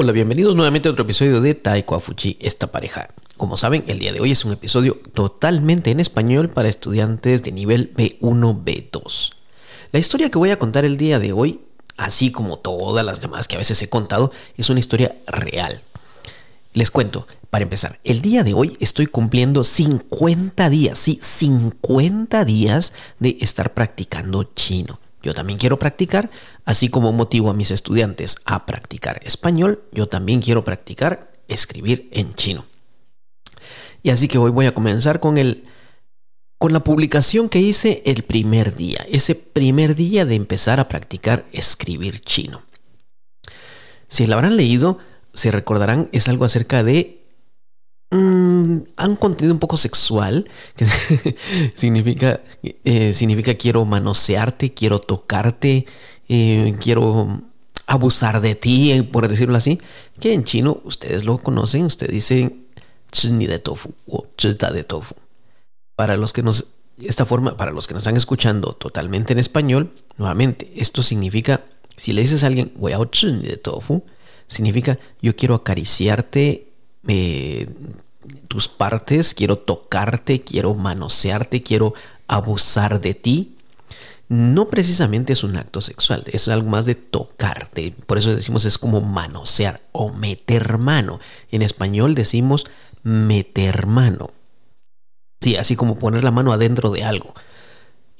Hola, bienvenidos nuevamente a otro episodio de Taiko Afuchi, esta pareja. Como saben, el día de hoy es un episodio totalmente en español para estudiantes de nivel B1, B2. La historia que voy a contar el día de hoy, así como todas las demás que a veces he contado, es una historia real. Les cuento, para empezar, el día de hoy estoy cumpliendo 50 días, sí, 50 días de estar practicando chino. Yo también quiero practicar, así como motivo a mis estudiantes a practicar español, yo también quiero practicar escribir en chino. Y así que hoy voy a comenzar con el con la publicación que hice el primer día, ese primer día de empezar a practicar escribir chino. Si la habrán leído, se recordarán, es algo acerca de Mm, han contenido un poco sexual, que significa, eh, significa quiero manosearte, quiero tocarte, eh, quiero abusar de ti, eh, por decirlo así, que en chino ustedes lo conocen, ustedes dicen ni de tofu o de tofu. Para los que nos, esta forma, para los que nos están escuchando totalmente en español, nuevamente, esto significa, si le dices a alguien, voy a ni de tofu, significa yo quiero acariciarte tus partes, quiero tocarte, quiero manosearte, quiero abusar de ti. No precisamente es un acto sexual, es algo más de tocarte. Por eso decimos es como manosear o meter mano. En español decimos meter mano. Sí, así como poner la mano adentro de algo.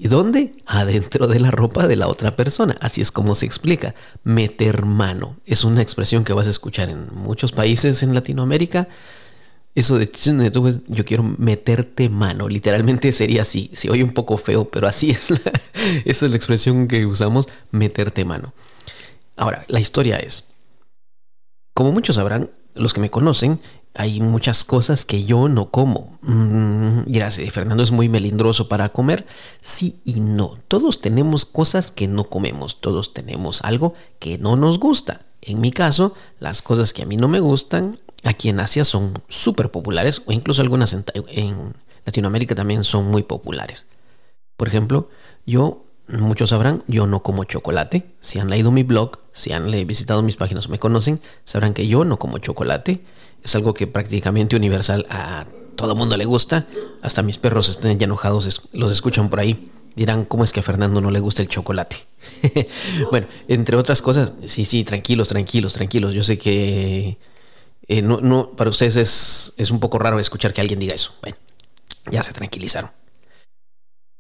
¿Y dónde? Adentro de la ropa de la otra persona. Así es como se explica. Meter mano. Es una expresión que vas a escuchar en muchos países en Latinoamérica. Eso de yo quiero meterte mano. Literalmente sería así. Se oye un poco feo, pero así es. esa es la expresión que usamos, meterte mano. Ahora, la historia es. Como muchos sabrán, los que me conocen, hay muchas cosas que yo no como. Mm, gracias, Fernando es muy melindroso para comer. Sí y no. Todos tenemos cosas que no comemos. Todos tenemos algo que no nos gusta. En mi caso, las cosas que a mí no me gustan, aquí en Asia son súper populares o incluso algunas en, Latinoamérica también son muy populares. Por ejemplo, yo muchos sabrán, yo no como chocolate. Si han leído mi blog, si han visitado mis páginas o me conocen, sabrán que yo no como chocolate. Es algo que prácticamente universal a todo mundo le gusta. Hasta mis perros estén ya enojados, los escuchan por ahí. Dirán, ¿cómo es que a Fernando no le gusta el chocolate? bueno, entre otras cosas, sí, sí, tranquilos, tranquilos, tranquilos. Yo sé que eh, no, no, para ustedes es, es un poco raro escuchar que alguien diga eso. Bueno, ya se tranquilizaron.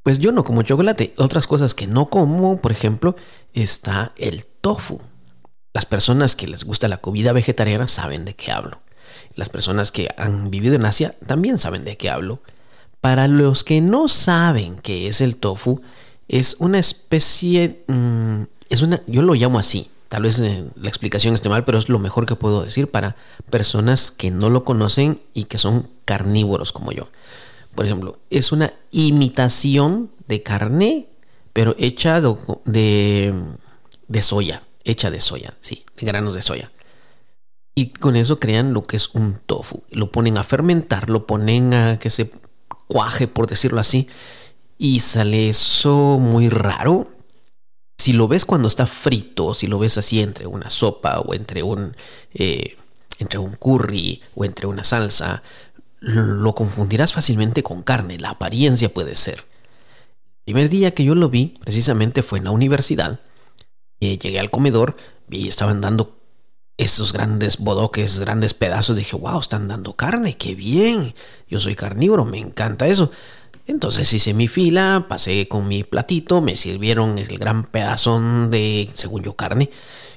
Pues yo no como chocolate. Otras cosas que no como, por ejemplo, está el tofu. Las personas que les gusta la comida vegetariana saben de qué hablo. Las personas que han vivido en Asia también saben de qué hablo. Para los que no saben qué es el tofu, es una especie, mm, es una, yo lo llamo así. Tal vez eh, la explicación esté mal, pero es lo mejor que puedo decir para personas que no lo conocen y que son carnívoros como yo. Por ejemplo, es una imitación de carne, pero hecha de, de soya, hecha de soya, sí, de granos de soya. Y con eso crean lo que es un tofu. Lo ponen a fermentar, lo ponen a que se cuaje, por decirlo así. Y sale eso muy raro. Si lo ves cuando está frito, si lo ves así entre una sopa o entre un, eh, entre un curry o entre una salsa, lo confundirás fácilmente con carne. La apariencia puede ser. El primer día que yo lo vi, precisamente fue en la universidad. Eh, llegué al comedor y estaban dando esos grandes bodoques, grandes pedazos, dije, wow, están dando carne, qué bien. Yo soy carnívoro, me encanta eso. Entonces hice mi fila, pasé con mi platito, me sirvieron el gran pedazón de, según yo, carne,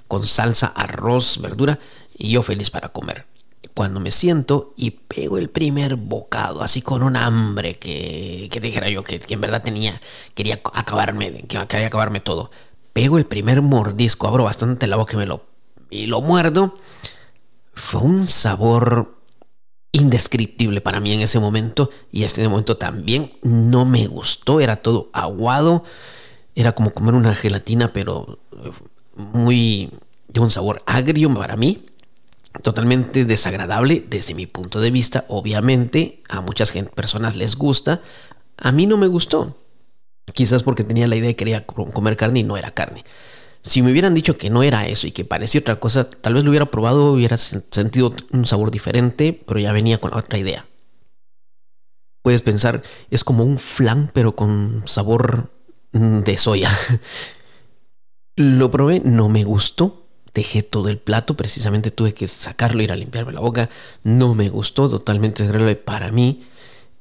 con salsa, arroz, verdura, y yo feliz para comer. Cuando me siento y pego el primer bocado, así con un hambre que, que dijera yo que, en verdad tenía, quería acabarme, que quería acabarme todo. Pego el primer mordisco, abro bastante la boca y me lo y lo muerdo, fue un sabor indescriptible para mí en ese momento y este momento también no me gustó, era todo aguado, era como comer una gelatina pero eh, muy de un sabor agrio para mí, totalmente desagradable desde mi punto de vista, obviamente a muchas personas les gusta, a mí no me gustó, quizás porque tenía la idea de que quería comer carne y no era carne. Si me hubieran dicho que no era eso y que parecía otra cosa, tal vez lo hubiera probado, hubiera sentido un sabor diferente, pero ya venía con otra idea. Puedes pensar, es como un flan, pero con sabor mm, de soya. Lo probé, no me gustó. Dejé todo el plato, precisamente tuve que sacarlo, ir a limpiarme la boca. No me gustó, totalmente para mí.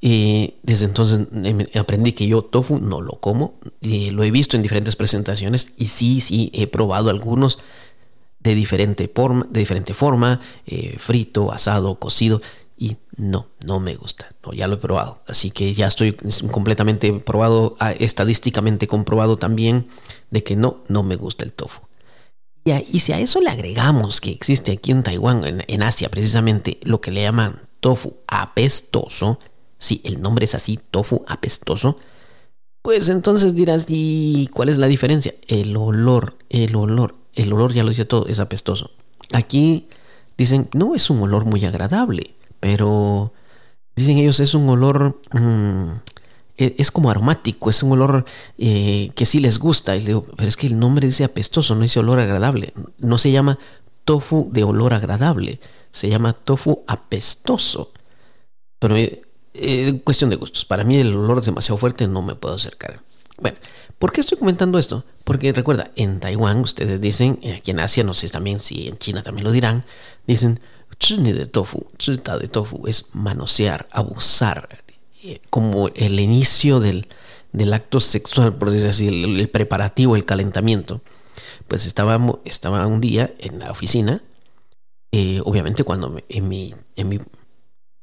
Y desde entonces em, aprendí que yo tofu no lo como. Y lo he visto en diferentes presentaciones y sí, sí, he probado algunos de diferente forma, de diferente forma eh, frito, asado, cocido. Y no, no me gusta. No, ya lo he probado. Así que ya estoy completamente probado, ah, estadísticamente comprobado también de que no, no me gusta el tofu. Y, y si a eso le agregamos que existe aquí en Taiwán, en, en Asia precisamente, lo que le llaman tofu apestoso, si el nombre es así, tofu apestoso, pues entonces dirás, ¿y cuál es la diferencia? El olor, el olor, el olor ya lo dice todo, es apestoso. Aquí dicen, no es un olor muy agradable, pero dicen ellos es un olor, mm, e, es como aromático, es un olor eh, que sí les gusta. Y digo, pero es que el nombre dice apestoso, no dice olor agradable. No se llama tofu de olor agradable, se llama tofu apestoso. Pero eh, eh, cuestión de gustos. Para mí el olor es demasiado fuerte, no me puedo acercar. Bueno, ¿por qué estoy comentando esto? Porque recuerda, en Taiwán ustedes dicen, eh, aquí en Asia, no sé también si en China también lo dirán, dicen, ni de tofu, de tofu es manosear, abusar, eh, como el inicio del, del acto sexual, por decir así, el, preparativo, el calentamiento. Pues estaba, estaba un día en la oficina, obviamente cuando en mi, en mi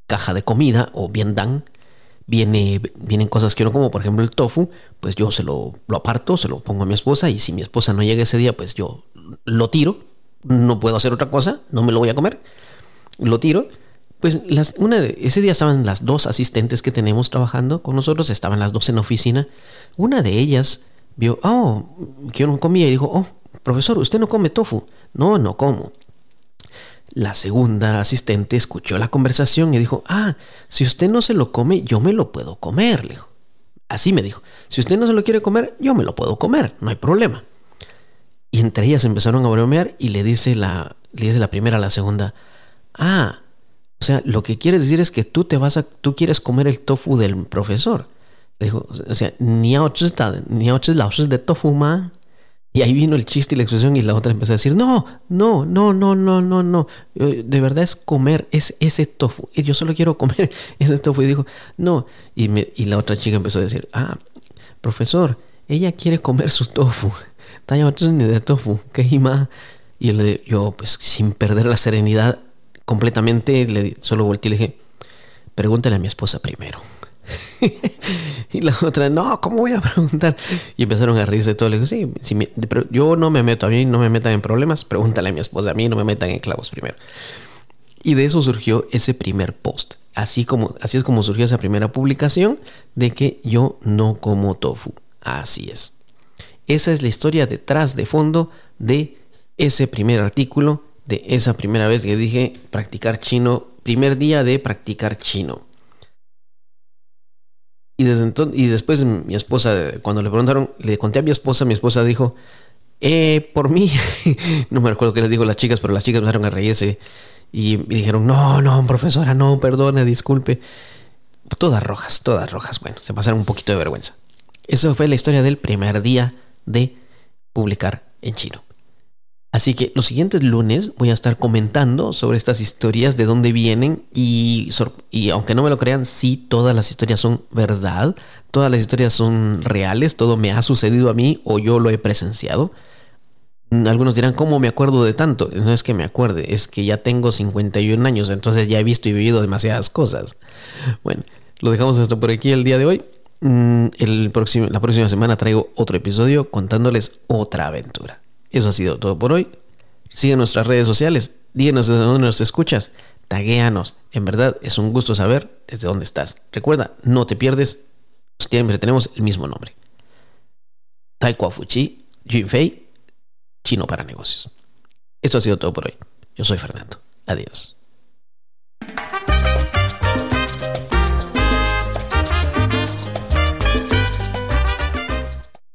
caja de comida o bien dan, viene, vienen cosas que no como, por ejemplo el tofu, pues yo se lo, lo aparto, se lo pongo a mi esposa y si mi esposa no llega ese día, pues yo lo tiro, no puedo hacer otra cosa, no me lo voy a comer, lo tiro. Pues las, una ese día estaban las dos asistentes que tenemos trabajando con nosotros, estaban las dos en oficina. Una de ellas vio, oh, que yo no comía y dijo, oh, profesor, ¿usted no come tofu? No, no como. La segunda asistente escuchó la conversación y dijo, ah, si usted no se lo come, yo me lo puedo comer, le dijo. Así me dijo, si usted no se lo quiere comer, yo me lo puedo comer, no hay problema. Y entre ellas empezaron a bromear y le dice la, le dice la primera a la segunda, ah, o sea, lo que quieres decir es que tú te vas a, tú quieres comer el tofu del profesor. Le dijo, o sea, ni a ni a de tofu ma. Y ahí vino el chiste y la expresión y la otra empezó a decir, no, no, no, no, no, no, no. De verdad es comer es ese tofu. Yo solo quiero comer ese tofu. Y dijo, no. Y, me, y la otra chica empezó a decir, ah, profesor, ella quiere comer su tofu. Taya ni de tofu. ¿Qué más? Y yo, yo, pues sin perder la serenidad completamente, le, solo volteé y le dije, pregúntale a mi esposa primero. y la otra, no, ¿cómo voy a preguntar? Y empezaron a reírse todo. Le digo, sí, yo no me meto, a mí no me metan en problemas, pregúntale a mi esposa, a mí no me metan en clavos primero. Y de eso surgió ese primer post. Así, como, así es como surgió esa primera publicación de que yo no como tofu. Así es. Esa es la historia detrás de fondo de ese primer artículo, de esa primera vez que dije practicar chino, primer día de practicar chino. Y, desde entonces, y después mi esposa, cuando le preguntaron, le conté a mi esposa, mi esposa dijo, eh, por mí, no me recuerdo qué les dijo las chicas, pero las chicas empezaron a reírse y, dijeron, no, no, profesora, no, perdone, disculpe. Todas rojas, todas rojas. Bueno, se pasaron un poquito de vergüenza. Eso fue la historia del primer día de publicar en chino. Así que los siguientes lunes voy a estar comentando sobre estas historias, de dónde vienen y, aunque no me lo crean, sí, todas las historias son verdad, todas las historias son reales, todo me ha sucedido a mí o yo lo he presenciado. Algunos dirán, ¿cómo me acuerdo de tanto? No es que me acuerde, es que ya tengo 51 años, entonces ya he visto y vivido demasiadas cosas. Bueno, lo dejamos esto por aquí el día de hoy. Mm, el próximo, la próxima semana traigo otro episodio contándoles otra aventura. Eso ha sido todo por hoy. Sigue nuestras redes sociales. Díganos desde dónde nos escuchas. Taguéanos. En verdad es un gusto saber desde dónde estás. Recuerda, no te pierdes. Siempre tenemos el mismo nombre. Taekwa Fuchi, Jinfei, Chino para Negocios. Esto ha sido todo por hoy. Yo soy Fernando. Adiós.